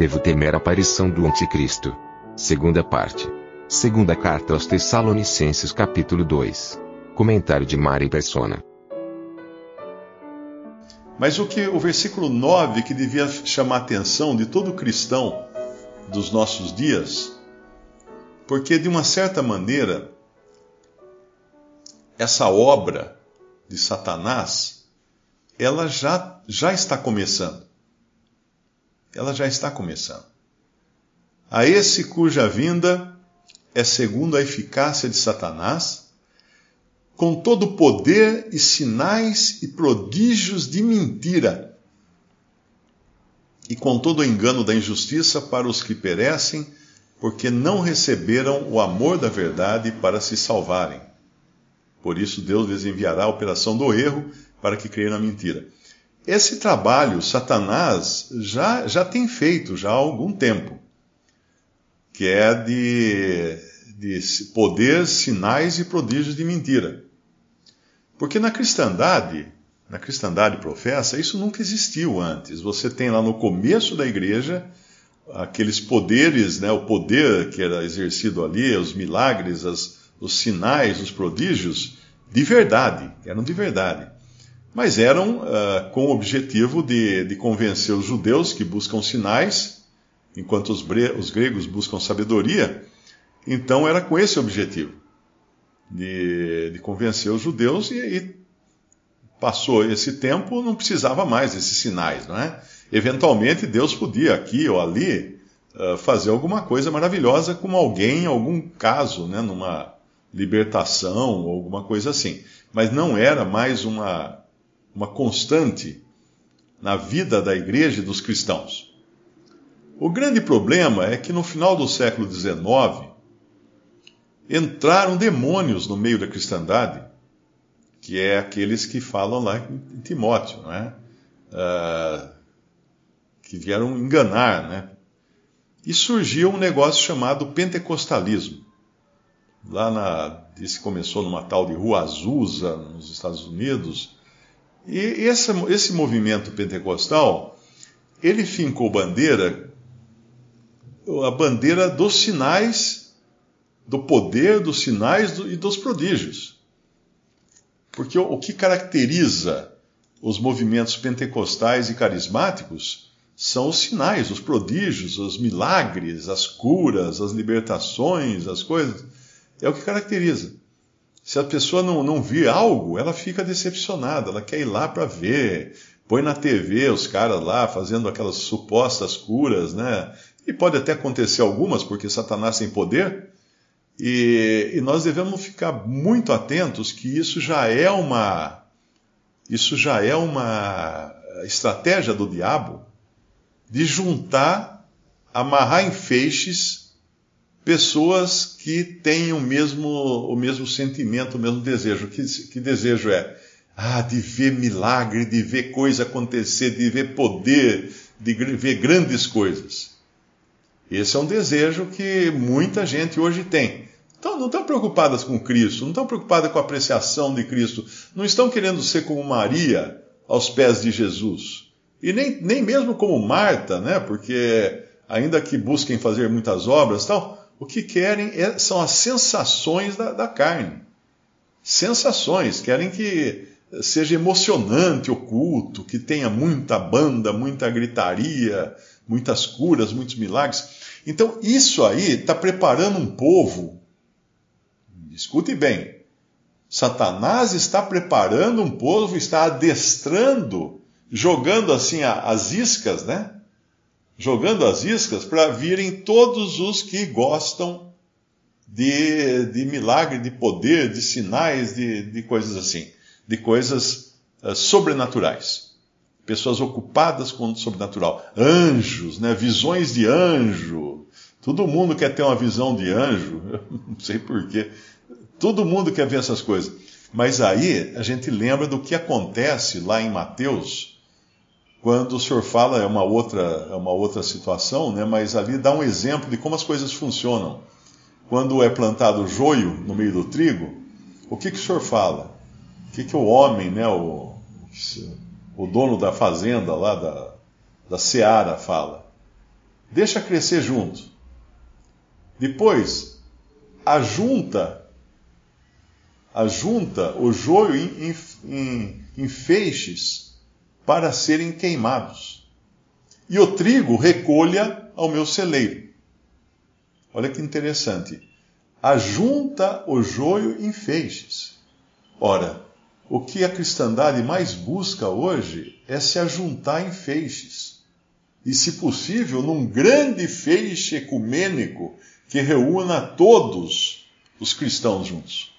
Devo temer a aparição do anticristo. Segunda parte. Segunda carta aos Tessalonicenses capítulo 2. Comentário de Mari Persona. Mas o que o versículo 9 que devia chamar a atenção de todo cristão dos nossos dias, porque de uma certa maneira essa obra de Satanás, ela já já está começando. Ela já está começando. A esse cuja vinda é segundo a eficácia de Satanás, com todo o poder e sinais e prodígios de mentira, e com todo o engano da injustiça para os que perecem, porque não receberam o amor da verdade para se salvarem. Por isso Deus lhes enviará a operação do erro para que creiam na mentira. Esse trabalho Satanás já, já tem feito já há algum tempo, que é de, de poder, sinais e prodígios de mentira. Porque na cristandade, na cristandade professa, isso nunca existiu antes. Você tem lá no começo da igreja aqueles poderes, né, o poder que era exercido ali, os milagres, as, os sinais, os prodígios, de verdade, eram de verdade mas eram uh, com o objetivo de, de, convencer os judeus que buscam sinais, enquanto os, os, gregos buscam sabedoria. Então era com esse objetivo, de, de convencer os judeus, e, e, passou esse tempo, não precisava mais desses sinais, não é? Eventualmente Deus podia aqui ou ali uh, fazer alguma coisa maravilhosa com alguém, algum caso, né, numa libertação ou alguma coisa assim. Mas não era mais uma uma constante na vida da igreja e dos cristãos. O grande problema é que no final do século XIX entraram demônios no meio da cristandade, que é aqueles que falam lá em Timóteo, não é? Uh, que vieram enganar, né? E surgiu um negócio chamado pentecostalismo. Lá na, disse começou numa tal de Rua Azusa, nos Estados Unidos, e esse, esse movimento pentecostal, ele fincou bandeira, a bandeira dos sinais, do poder dos sinais e dos prodígios. Porque o, o que caracteriza os movimentos pentecostais e carismáticos são os sinais, os prodígios, os milagres, as curas, as libertações, as coisas. É o que caracteriza. Se a pessoa não, não vir algo, ela fica decepcionada, ela quer ir lá para ver. Põe na TV os caras lá fazendo aquelas supostas curas, né? E pode até acontecer algumas, porque Satanás tem poder. E, e nós devemos ficar muito atentos que isso já é uma isso já é uma estratégia do diabo de juntar, amarrar em feixes pessoas que têm o mesmo, o mesmo sentimento, o mesmo desejo. Que, que desejo é? Ah, de ver milagre, de ver coisa acontecer, de ver poder, de ver grandes coisas. Esse é um desejo que muita gente hoje tem. Então, não estão preocupadas com Cristo, não estão preocupadas com a apreciação de Cristo, não estão querendo ser como Maria aos pés de Jesus. E nem, nem mesmo como Marta, né? Porque ainda que busquem fazer muitas obras, tal, o que querem é, são as sensações da, da carne. Sensações, querem que seja emocionante o culto, que tenha muita banda, muita gritaria, muitas curas, muitos milagres. Então, isso aí está preparando um povo. Escute bem. Satanás está preparando um povo, está adestrando, jogando assim as iscas, né? Jogando as iscas para virem todos os que gostam de, de milagre, de poder, de sinais, de, de coisas assim, de coisas uh, sobrenaturais. Pessoas ocupadas com o sobrenatural. Anjos, né? visões de anjo. Todo mundo quer ter uma visão de anjo. não sei porquê. Todo mundo quer ver essas coisas. Mas aí a gente lembra do que acontece lá em Mateus, quando o senhor fala, é uma outra, é uma outra situação, né? mas ali dá um exemplo de como as coisas funcionam. Quando é plantado joio no meio do trigo, o que, que o senhor fala? O que, que o homem, né, o, o dono da fazenda lá, da, da seara, fala? Deixa crescer junto. Depois, ajunta, ajunta o joio em, em, em feixes para serem queimados. E o trigo recolha ao meu celeiro. Olha que interessante. Ajunta o joio em feixes. Ora, o que a cristandade mais busca hoje é se ajuntar em feixes. E, se possível, num grande feixe ecumênico que reúna todos os cristãos juntos.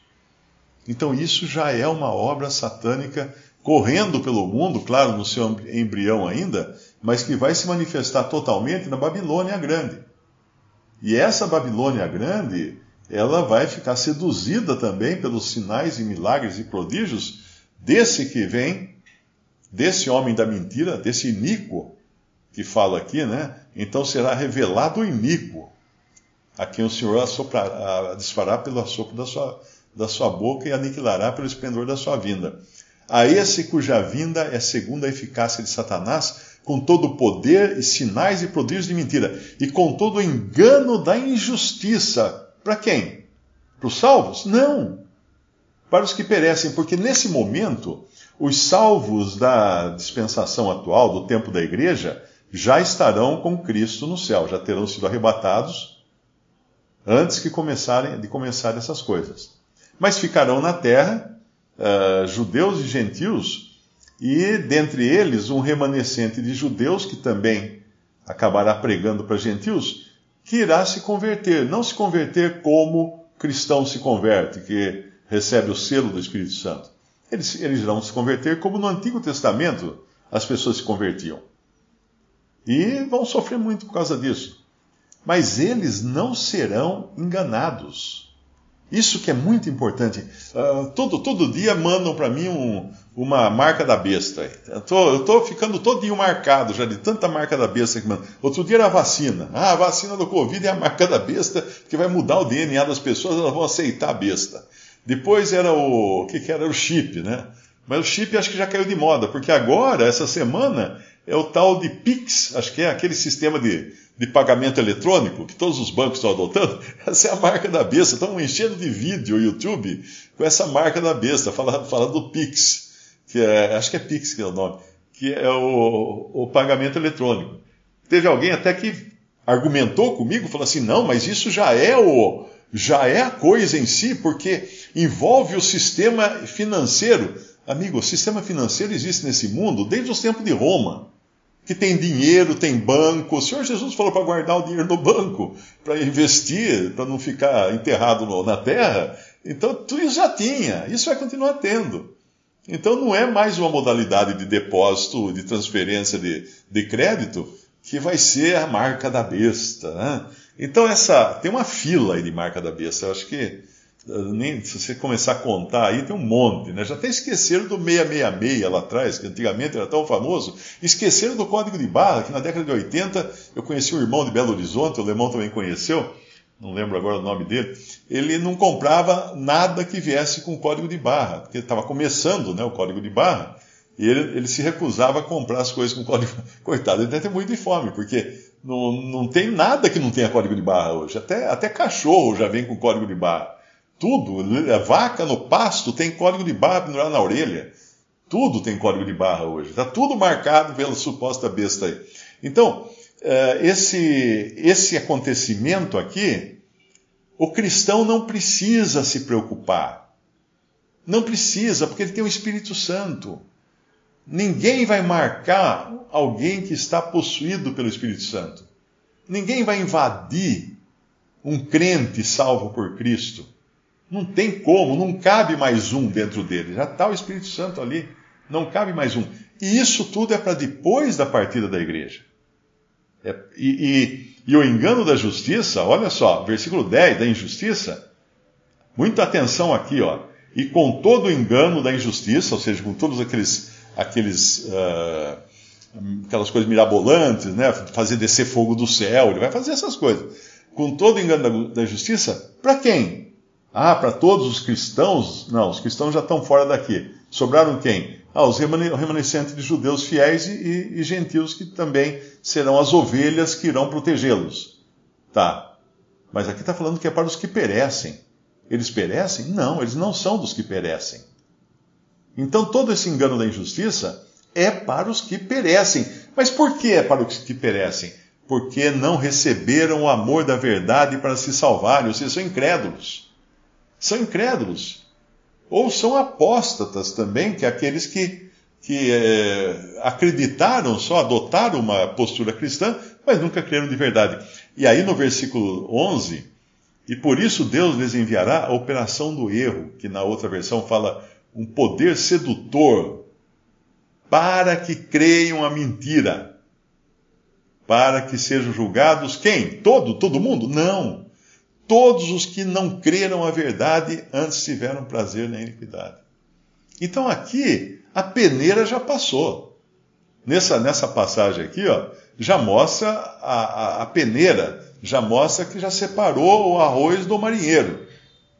Então, isso já é uma obra satânica correndo pelo mundo, claro, no seu embrião ainda, mas que vai se manifestar totalmente na Babilônia Grande. E essa Babilônia Grande, ela vai ficar seduzida também pelos sinais e milagres e prodígios desse que vem, desse homem da mentira, desse iníquo que fala aqui, né? Então será revelado o iníquo, a quem o Senhor assoprar, disparar pelo assopro da sua, da sua boca e aniquilará pelo esplendor da sua vinda a esse cuja vinda é segundo a eficácia de Satanás, com todo o poder e sinais e prodígios de mentira, e com todo o engano da injustiça. Para quem? Para os salvos? Não. Para os que perecem, porque nesse momento, os salvos da dispensação atual, do tempo da igreja, já estarão com Cristo no céu, já terão sido arrebatados antes que começarem, de começar essas coisas. Mas ficarão na terra uh, judeus e gentios, e dentre eles um remanescente de judeus que também acabará pregando para gentios, que irá se converter, não se converter como cristão se converte, que recebe o selo do Espírito Santo. Eles, eles irão se converter como no Antigo Testamento as pessoas se convertiam. E vão sofrer muito por causa disso. Mas eles não serão enganados. Isso que é muito importante. Uh, todo, todo dia mandam para mim um, uma marca da besta. Eu estou ficando todinho marcado já de tanta marca da besta que mandam. Outro dia era a vacina. Ah, a vacina do Covid é a marca da besta que vai mudar o DNA das pessoas, elas vão aceitar a besta. Depois era o. O que, que era? O chip, né? Mas o chip acho que já caiu de moda, porque agora, essa semana, é o tal de Pix, acho que é aquele sistema de, de pagamento eletrônico que todos os bancos estão adotando. Essa é a marca da besta. Estão enchendo de vídeo o YouTube com essa marca da besta, falando fala do Pix, que é, acho que é Pix que é o nome, que é o, o pagamento eletrônico. Teve alguém até que argumentou comigo, falou assim: não, mas isso já é o já é a coisa em si, porque envolve o sistema financeiro. Amigo, o sistema financeiro existe nesse mundo desde os tempos de Roma, que tem dinheiro, tem banco. O Senhor Jesus falou para guardar o dinheiro no banco, para investir, para não ficar enterrado no, na terra. Então, tudo isso já tinha, isso vai continuar tendo. Então, não é mais uma modalidade de depósito, de transferência de, de crédito, que vai ser a marca da besta. Né? Então, essa tem uma fila aí de marca da besta. Eu acho que nem, se você começar a contar aí, tem um monte, né? Já até esqueceram do 666 lá atrás, que antigamente era tão famoso. Esqueceram do código de barra, que na década de 80 eu conheci um irmão de Belo Horizonte, o alemão também conheceu, não lembro agora o nome dele. Ele não comprava nada que viesse com código de barra, porque estava começando né, o código de barra. E ele, ele, se recusava a comprar as coisas com código. Coitado, ele deve ter muito de fome, porque não, não tem nada que não tenha código de barra hoje. Até, até cachorro já vem com código de barra. Tudo. A vaca no pasto tem código de barra na orelha. Tudo tem código de barra hoje. Está tudo marcado pela suposta besta aí. Então, eh, esse, esse acontecimento aqui, o cristão não precisa se preocupar. Não precisa, porque ele tem o Espírito Santo. Ninguém vai marcar alguém que está possuído pelo Espírito Santo. Ninguém vai invadir um crente salvo por Cristo. Não tem como, não cabe mais um dentro dele. Já está o Espírito Santo ali. Não cabe mais um. E isso tudo é para depois da partida da igreja. É, e, e, e o engano da justiça, olha só, versículo 10 da injustiça, muita atenção aqui, ó. E com todo o engano da injustiça, ou seja, com todos aqueles, aqueles uh, aquelas coisas mirabolantes, né? Fazer descer fogo do céu, ele vai fazer essas coisas. Com todo o engano da, da justiça, para quem? Ah, para todos os cristãos? Não, os cristãos já estão fora daqui. Sobraram quem? Ah, os remanescentes de judeus fiéis e, e, e gentios que também serão as ovelhas que irão protegê-los. Tá. Mas aqui está falando que é para os que perecem. Eles perecem? Não, eles não são dos que perecem. Então todo esse engano da injustiça é para os que perecem. Mas por que é para os que perecem? Porque não receberam o amor da verdade para se salvarem, ou seja, são incrédulos. São incrédulos. Ou são apóstatas também, que é aqueles que, que é, acreditaram só, adotaram uma postura cristã, mas nunca creram de verdade. E aí no versículo 11, e por isso Deus lhes enviará a operação do erro, que na outra versão fala um poder sedutor, para que creiam a mentira, para que sejam julgados quem? Todo, todo mundo? Não. Todos os que não creram a verdade antes tiveram prazer na iniquidade. Então aqui a peneira já passou. Nessa, nessa passagem aqui, ó, já mostra a, a, a peneira, já mostra que já separou o arroz do marinheiro,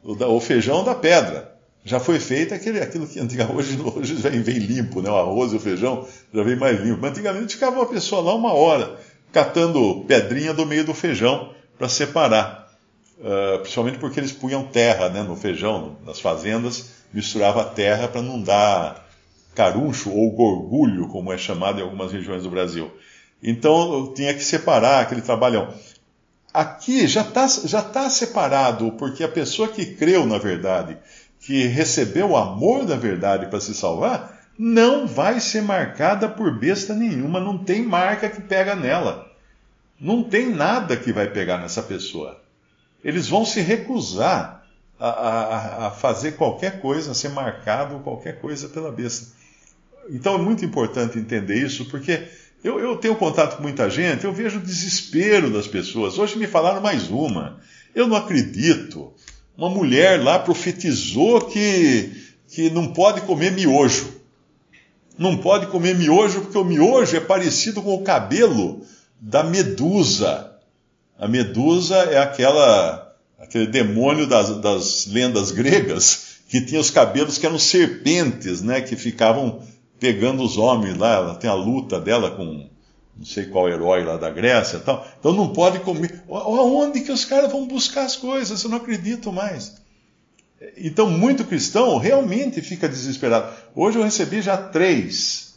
o, o feijão da pedra já foi feito aquele, aquilo que hoje, hoje vem, vem limpo, né? o arroz e o feijão já vem mais limpo. Mas antigamente ficava uma pessoa lá uma hora, catando pedrinha do meio do feijão para separar. Uh, principalmente porque eles punham terra né, no feijão, nas fazendas, misturava terra para não dar caruncho ou gorgulho, como é chamado em algumas regiões do Brasil. Então tinha que separar aquele trabalhão. Aqui já está já tá separado, porque a pessoa que creu na verdade que recebeu o amor da verdade para se salvar, não vai ser marcada por besta nenhuma, não tem marca que pega nela. Não tem nada que vai pegar nessa pessoa. Eles vão se recusar a, a, a fazer qualquer coisa, a ser marcado qualquer coisa pela besta. Então é muito importante entender isso, porque eu, eu, tenho contato com muita gente, eu vejo o desespero das pessoas. Hoje me falaram mais uma. Eu não acredito uma mulher lá profetizou que, que não pode comer miojo. Não pode comer miojo porque o miojo é parecido com o cabelo da medusa. A medusa é aquela, aquele demônio das, das lendas gregas que tinha os cabelos que eram serpentes, né, que ficavam pegando os homens lá. Ela tem a luta dela com não sei qual herói lá da Grécia tal. Então não pode comer. Aonde que os caras vão buscar as coisas? Eu não acredito mais. Então, muito cristão realmente fica desesperado. Hoje eu recebi já três.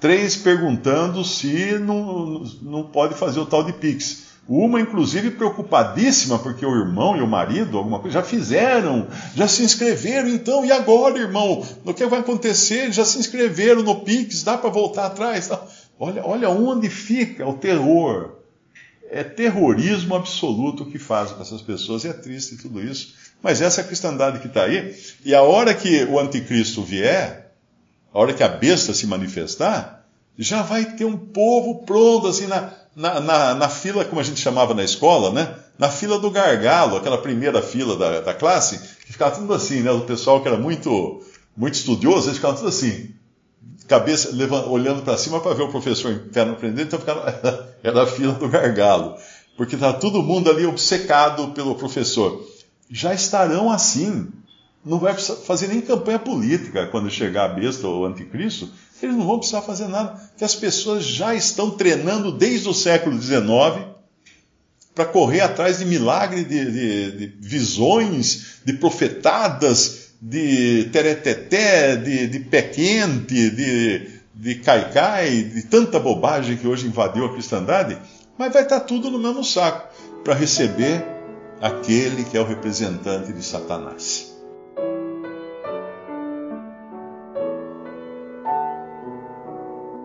Três perguntando se não, não pode fazer o tal de Pix. Uma, inclusive, preocupadíssima, porque o irmão e o marido, alguma coisa, já fizeram, já se inscreveram, então, e agora, irmão? O que vai acontecer? Já se inscreveram no Pix, dá para voltar atrás? Olha, olha onde fica o terror. É terrorismo absoluto que faz com essas pessoas, e é triste tudo isso. Mas essa é a cristandade que está aí, e a hora que o anticristo vier, a hora que a besta se manifestar, já vai ter um povo pronto, assim, na, na, na, na, fila, como a gente chamava na escola, né? Na fila do gargalo, aquela primeira fila da, da classe, que ficava tudo assim, né? O pessoal que era muito, muito estudioso, eles ficavam tudo assim cabeça olhando para cima para ver o professor em pé aprendendo, então ficava, era a fila do gargalo, porque está todo mundo ali obcecado pelo professor. Já estarão assim. Não vai fazer nem campanha política quando chegar a besta ou anticristo. Eles não vão precisar fazer nada, porque as pessoas já estão treinando desde o século XIX para correr atrás de milagre, de, de, de visões, de profetadas, de tereteté, de, de pé quente, de, de caicai, de tanta bobagem que hoje invadiu a cristandade, mas vai estar tudo no mesmo saco para receber aquele que é o representante de Satanás.